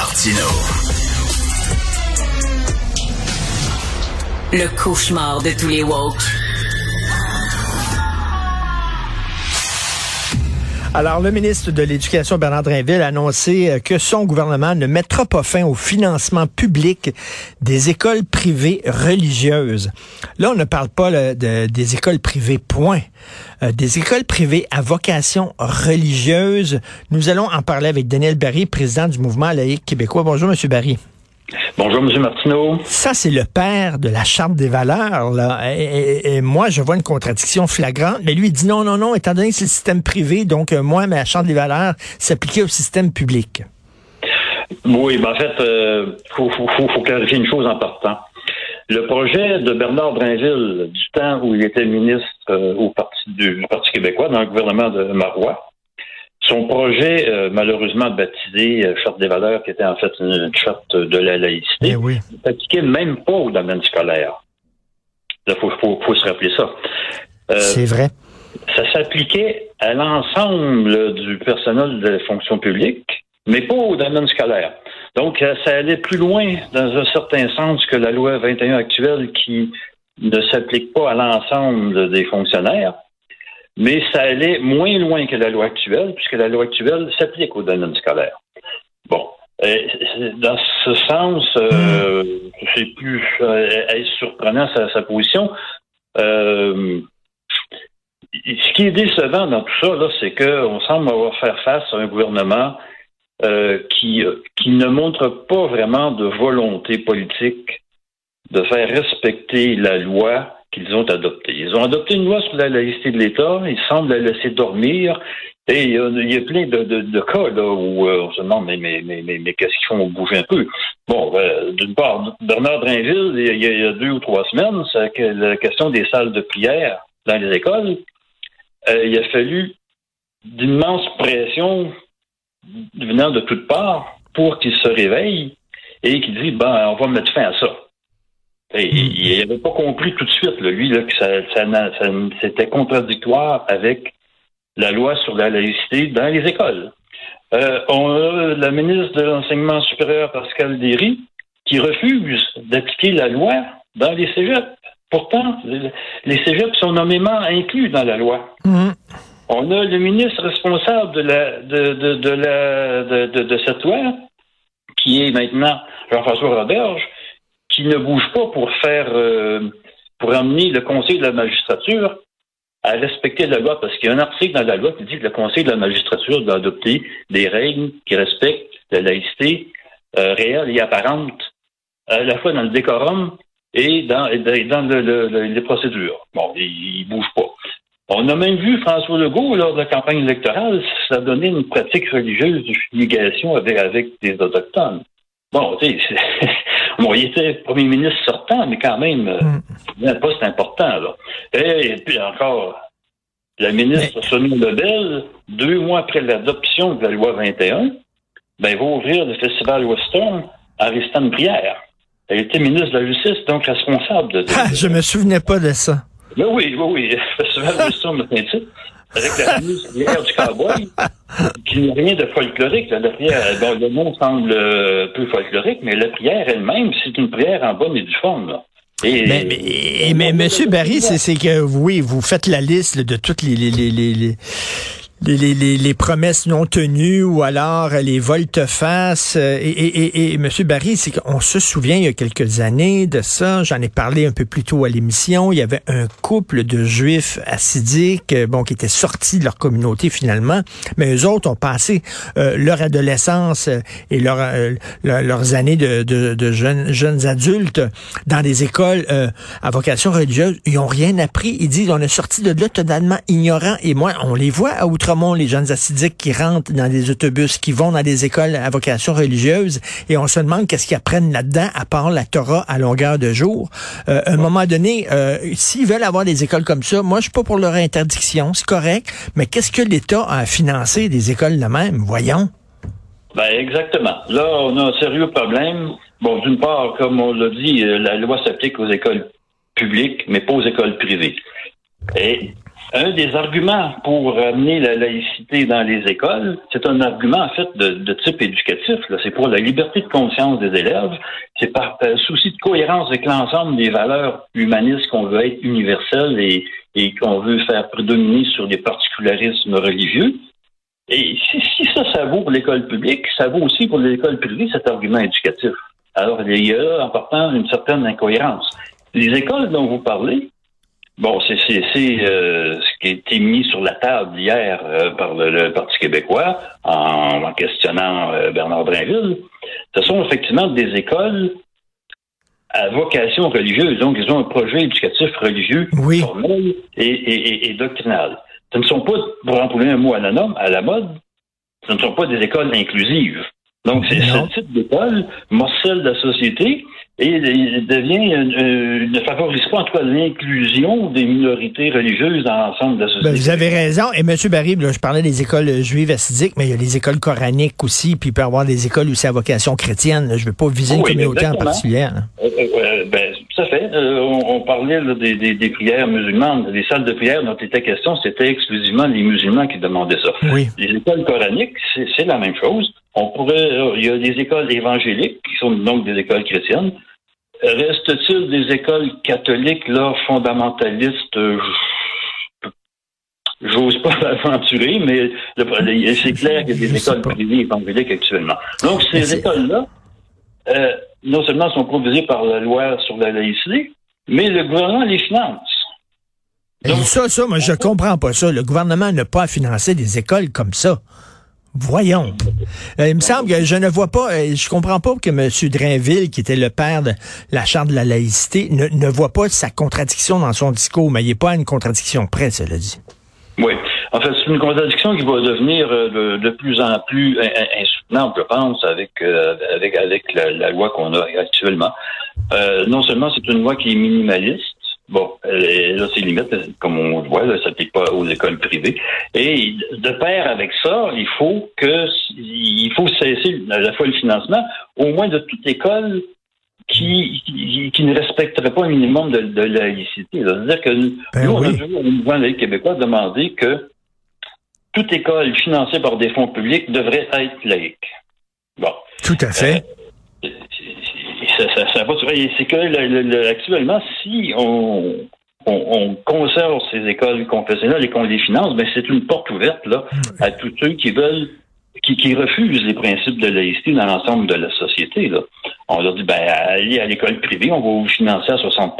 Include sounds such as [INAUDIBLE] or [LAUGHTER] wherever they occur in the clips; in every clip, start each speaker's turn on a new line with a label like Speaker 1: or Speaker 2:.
Speaker 1: Martino.
Speaker 2: Le cauchemar de tous les woke.
Speaker 3: Alors, le ministre de l'Éducation, Bernard Drinville, a annoncé euh, que son gouvernement ne mettra pas fin au financement public des écoles privées religieuses. Là, on ne parle pas de, des écoles privées, point. Euh, des écoles privées à vocation religieuse. Nous allons en parler avec Daniel Barry, président du mouvement laïque québécois. Bonjour, Monsieur Barry.
Speaker 4: Bonjour, M. Martineau.
Speaker 3: Ça, c'est le père de la Charte des valeurs. Là. Et, moi, je vois une contradiction flagrante. Mais lui, il dit non, non, non, étant donné que c'est le système privé, donc euh, moi, ma Charte des valeurs s'appliquait au système public.
Speaker 4: Oui, ben en fait, il euh, faut, faut, clarifier une chose en partant. Le projet de Bernard Drinville, du temps où il était ministre euh, au Parti du Parti québécois, dans le gouvernement de Marois, son projet, euh, malheureusement baptisé euh, Charte des valeurs, qui était en fait une, charte de la laïcité,
Speaker 3: eh
Speaker 4: s'appliquait même pas au domaine scolaire. Il faut, se rappeler ça.
Speaker 3: Euh, C'est vrai.
Speaker 4: Ça s'appliquait à l'ensemble du personnel de la fonction publique, mais pas au domaine scolaire. Donc, ça allait plus loin, dans un certain sens, que la loi 21 actuelle qui ne s'applique pas à l'ensemble des fonctionnaires mais ça allait moins loin que la loi actuelle, puisque la loi actuelle s'applique au domaine scolaire. Bon. Dans ce sens, euh, c'est plus euh, surprenant sa, position? Euh, ce qui est décevant dans tout ça, là, c'est qu'on semble avoir faire face à un gouvernement qui, qui ne montre pas vraiment de volonté politique de faire respecter la loi qu'ils ont adopté. Ils ont adopté une loi sur la laïcité de l'État, ils semblent la laisser dormir, et il y a plein de, de, cas là, où euh, on se demande mais, mais, mais, mais, qu'est-ce qu'ils font bouger un peu? Bon, euh, d'une part, Bernard Drinville, il y, a, deux ou trois semaines, c'est la question des salles de prière dans les écoles, euh, il a fallu d'immenses pressions venant de toutes parts pour qu'il se réveille et qu'il dise ben on va mettre fin à ça. Et, il n'avait pas compris tout de suite, lui, là, que ça, c'était contradictoire avec la loi sur la laïcité dans les écoles. Euh, on a la ministre de l'Enseignement supérieur, Pascal Derry, qui refuse d'appliquer la loi dans les cégeps. Pourtant, les cégeps sont nommément inclus dans la loi. Mm-hmm. On a le ministre responsable de, la, de, de, de, la, de, de cette loi, qui est maintenant Jean-François Roberge, ne bouge pas pour faire, euh, pour amener le Conseil de la magistrature à respecter la loi, parce qu'il y a un article dans la loi qui dit que le Conseil de la magistrature doit adopter des règles qui respectent la laïcité euh, réelle et apparente, à la fois dans le décorum et dans, dans les procédures. Bon, il, ne bouge pas. On a même vu François Legault, lors de la campagne électorale, ça donnait une pratique religieuse de fumigation avec, avec des autochtones. Bon, tu sais, [LAUGHS] bon, il était premier ministre sortant, mais quand même, mm. un poste important, là. Et, puis encore, la ministre Sonia Lebel, deux mois après l'adoption de la loi 21, ben, va ouvrir le festival Western en restant une prière. Elle était ministre de la Justice, donc responsable de...
Speaker 3: Ah, je me souvenais pas de ça.
Speaker 4: Ben oui, oui, oui. [LAUGHS] Le festival Western, avec la [LAUGHS] prière du cowboy, qui n'est rien de folklorique. La prière, le nom semble euh, peu folklorique, mais la prière elle-même, c'est une prière en bonne et due forme.
Speaker 3: Et, mais, mais, mais, Monsieur Barry, c'est que oui, vous faites la liste de toutes les, les, les, les les, les, les, promesses non tenues ou alors les volte-face. Euh, et, et, et, et, M. Barry, c'est qu'on se souvient il y a quelques années de ça. J'en ai parlé un peu plus tôt à l'émission. Il y avait un couple de juifs assidiques, euh, bon, qui étaient sortis de leur communauté finalement, mais eux autres ont passé euh, leur adolescence et leur, leurs années de, de, de, jeunes, jeunes adultes dans des écoles à vocation religieuse. Ils ont rien appris. Ils disent on est sorti de là totalement ignorants. Et moi, on les voit à outre les jeunes assidiques qui rentrent dans des autobus, qui vont dans des écoles à vocation religieuse, et on se demande qu'est-ce qu'ils apprennent là-dedans, à part la Torah à longueur de jour. Euh, à un moment donné, euh, s'ils veulent avoir des écoles comme ça, moi, je suis pas pour leur interdiction, c'est correct, mais qu'est-ce que l'État a financé des écoles de même? Voyons.
Speaker 4: Ben, exactement. Là, on a un sérieux problème. Bon, d'une part, comme on l'a dit, euh, la loi s'applique aux écoles publiques, mais pas aux écoles privées. Et un des arguments pour amener la laïcité dans les écoles, c'est un argument en fait de, type éducatif. C'est pour la liberté de conscience des élèves. C'est par souci de cohérence avec l'ensemble des valeurs humanistes qu'on veut être universelles et, qu'on veut faire prédominer sur des particularismes religieux. Et si, si ça, ça vaut pour l'école publique, ça vaut aussi pour l'école privée, cet argument éducatif. Alors, il y a en partant une certaine incohérence. Les écoles dont vous parlez, Bon, c'est euh, ce qui a été mis sur la table hier euh, par le, Parti québécois en, questionnant euh, Bernard Drinville. Ce sont effectivement des écoles à vocation religieuse. Donc, ils ont un projet éducatif religieux formel et, doctrinal. Ce ne sont pas, pour employer un mot anonyme, à la mode, ce ne sont pas des écoles inclusives. Donc, c'est ce type d'école morcelle de la société et il devient, euh, ne favorise pas en tout cas l'inclusion des minorités religieuses dans l'ensemble de la société.
Speaker 3: Ben, vous avez raison. Et M. Barry, je parlais des écoles juives assidiques, mais il y a les écoles coraniques aussi, puis il peut y avoir des écoles aussi à vocation chrétienne. Je ne veux pas viser une communauté en particulier.
Speaker 4: Euh, euh, ben, tout à fait. On, parlait des, des, prières musulmanes. Les salles de prière dont était question, c'était exclusivement les musulmans qui demandaient ça.
Speaker 3: Oui.
Speaker 4: Les écoles coraniques, c'est la même chose. On pourrait, il y a des écoles évangéliques qui sont donc des écoles chrétiennes. Reste-t-il des écoles catholiques, là, fondamentalistes? Euh, j'ose pas [LAUGHS] l'aventurer, mais [LAUGHS] c'est clair qu'il y a des écoles privées évangéliques actuellement. Donc, ces écoles-là, euh, non seulement sont provisées par la loi sur la laïcité, mais le gouvernement les finance.
Speaker 3: Donc, ça, ça, moi, je comprends pas ça. Le gouvernement n'a pas à financer des écoles comme ça. Voyons. Euh, il me semble que je ne vois pas, euh, je comprends pas que M. Drainville, qui était le père de la charte de la laïcité, ne, voit pas sa contradiction dans son discours, mais il n'est pas une contradiction près, cela dit.
Speaker 4: Oui. En fait, c'est une contradiction qui va devenir euh, de, plus en plus insoutenable, je pense, avec avec avec la, loi qu'on a actuellement. non seulement c'est une loi qui est minimaliste, Bon, là, c'est limite, comme on le voit, ça s'applique pas aux écoles privées. Et de pair avec ça, il faut que il faut cesser à la fois le financement, au moins de toute école qui, qui, ne respecterait pas un minimum de, de laïcité. C'est-à-dire que nous, ben on a toujours, au mouvement laïque québécois, demandé que toute école financée par des fonds publics devrait être laïque.
Speaker 3: Bon. Tout à fait.
Speaker 4: Euh, ça, ça, C'est que actuellement, si on, on, conserve ces écoles confessionnelles et qu'on les finance, ben c'est une porte ouverte là à tous ceux qui veulent qui, refusent les principes de laïcité dans l'ensemble de la société. Là. On leur dit ben allez à l'école privée, on va vous financer à 60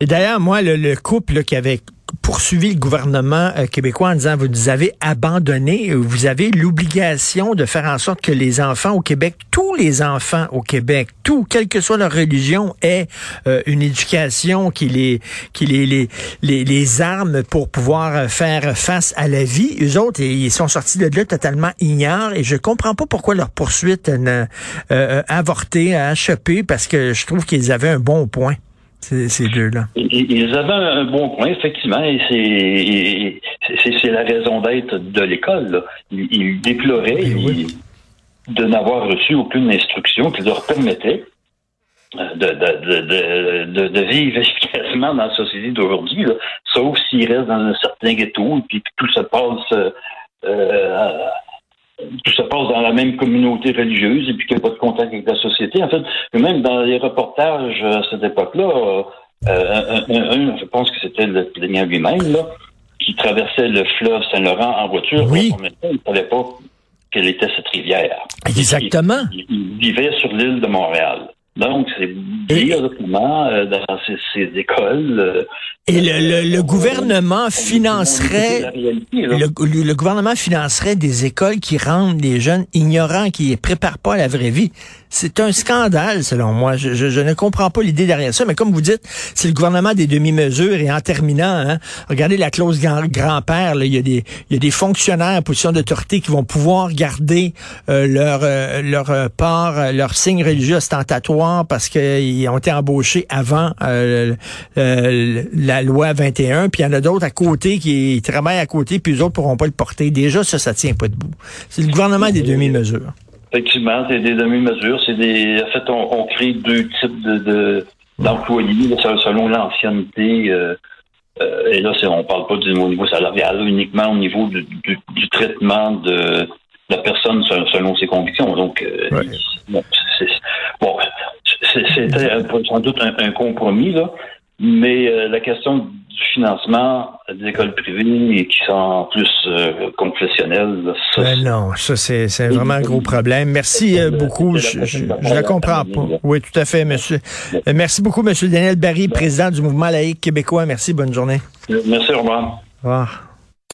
Speaker 3: Et d'ailleurs, moi, le, le couple qui avait poursuivi le gouvernement euh, québécois en disant vous nous avez abandonné, vous avez l'obligation de faire en sorte que les enfants au Québec, tous les enfants au Québec, tout, quelle que soit leur religion, aient euh, une éducation qui les qui les, les, les, armes pour pouvoir euh, faire face à la vie. Eux autres, ils sont sortis de là totalement ignorants et je comprends pas pourquoi leur poursuite n'a avorté, a acheppé, parce que je trouve qu'ils avaient un bon point ces, deux-là.
Speaker 4: Ils avaient un bon point, effectivement, et c'est la raison d'être de l'école. Ils, déploraient ben de n'avoir reçu aucune instruction qui leur permettait euh, de, de, vivre [LAUGHS] efficacement dans la société d'aujourd'hui, sauf s'ils restent dans un certain ghetto et puis tout se passe euh, euh, tout se passe dans la même communauté religieuse et puis qu'il n'y a pas de contact avec la société. En fait, même dans les reportages à cette époque-là, euh, un, je pense que c'était le plaignant lui-même, là, qui traversait le fleuve Saint-Laurent en voiture.
Speaker 3: Oui.
Speaker 4: il ne savait pas quelle était cette rivière.
Speaker 3: Exactement.
Speaker 4: il vivait sur l'île de Montréal. Donc, c'est directement euh, dans ces, écoles. Euh,
Speaker 3: et le, le, gouvernement financerait le, le, gouvernement financerait des écoles qui rendent les jeunes ignorants, qui les préparent pas à la vraie vie. C'est un scandale, selon moi. Je, je, je ne comprends pas l'idée derrière ça, mais comme vous dites, c'est le gouvernement des demi-mesures. Et en terminant, hein, regardez la clause grand-père. Il y a des il y a des fonctionnaires en position d'autorité qui vont pouvoir garder euh, leur leur part, leur signe religieux ostentatoire parce qu'ils ont été embauchés avant euh, euh, la loi 21, puis il y en a d'autres à côté qui travaillent à côté, puis eux autres pourront pas le porter. Déjà, ça, ça tient pas debout. C'est le gouvernement des demi-mesures.
Speaker 4: Effectivement, c'est des demi-mesures. C'est des. En fait, on, crée deux types de, d'employés selon l'ancienneté. Euh, Euh, et là, on ne parle pas du au niveau salarial, uniquement au niveau du, traitement de la personne selon ses convictions. Donc, euh, bon, c'était sans doute un, compromis, là, mais euh, la question du financement des écoles privées qui sont en plus euh, confessionnelles.
Speaker 3: Ça, ben non, ça c'est vraiment un gros problème. Merci euh, beaucoup. Je, je, la comprends pas. Oui, tout à fait, monsieur. Merci beaucoup, monsieur Daniel Barry, président du mouvement laïque québécois. Merci, bonne journée.
Speaker 4: Merci, au revoir. Au revoir.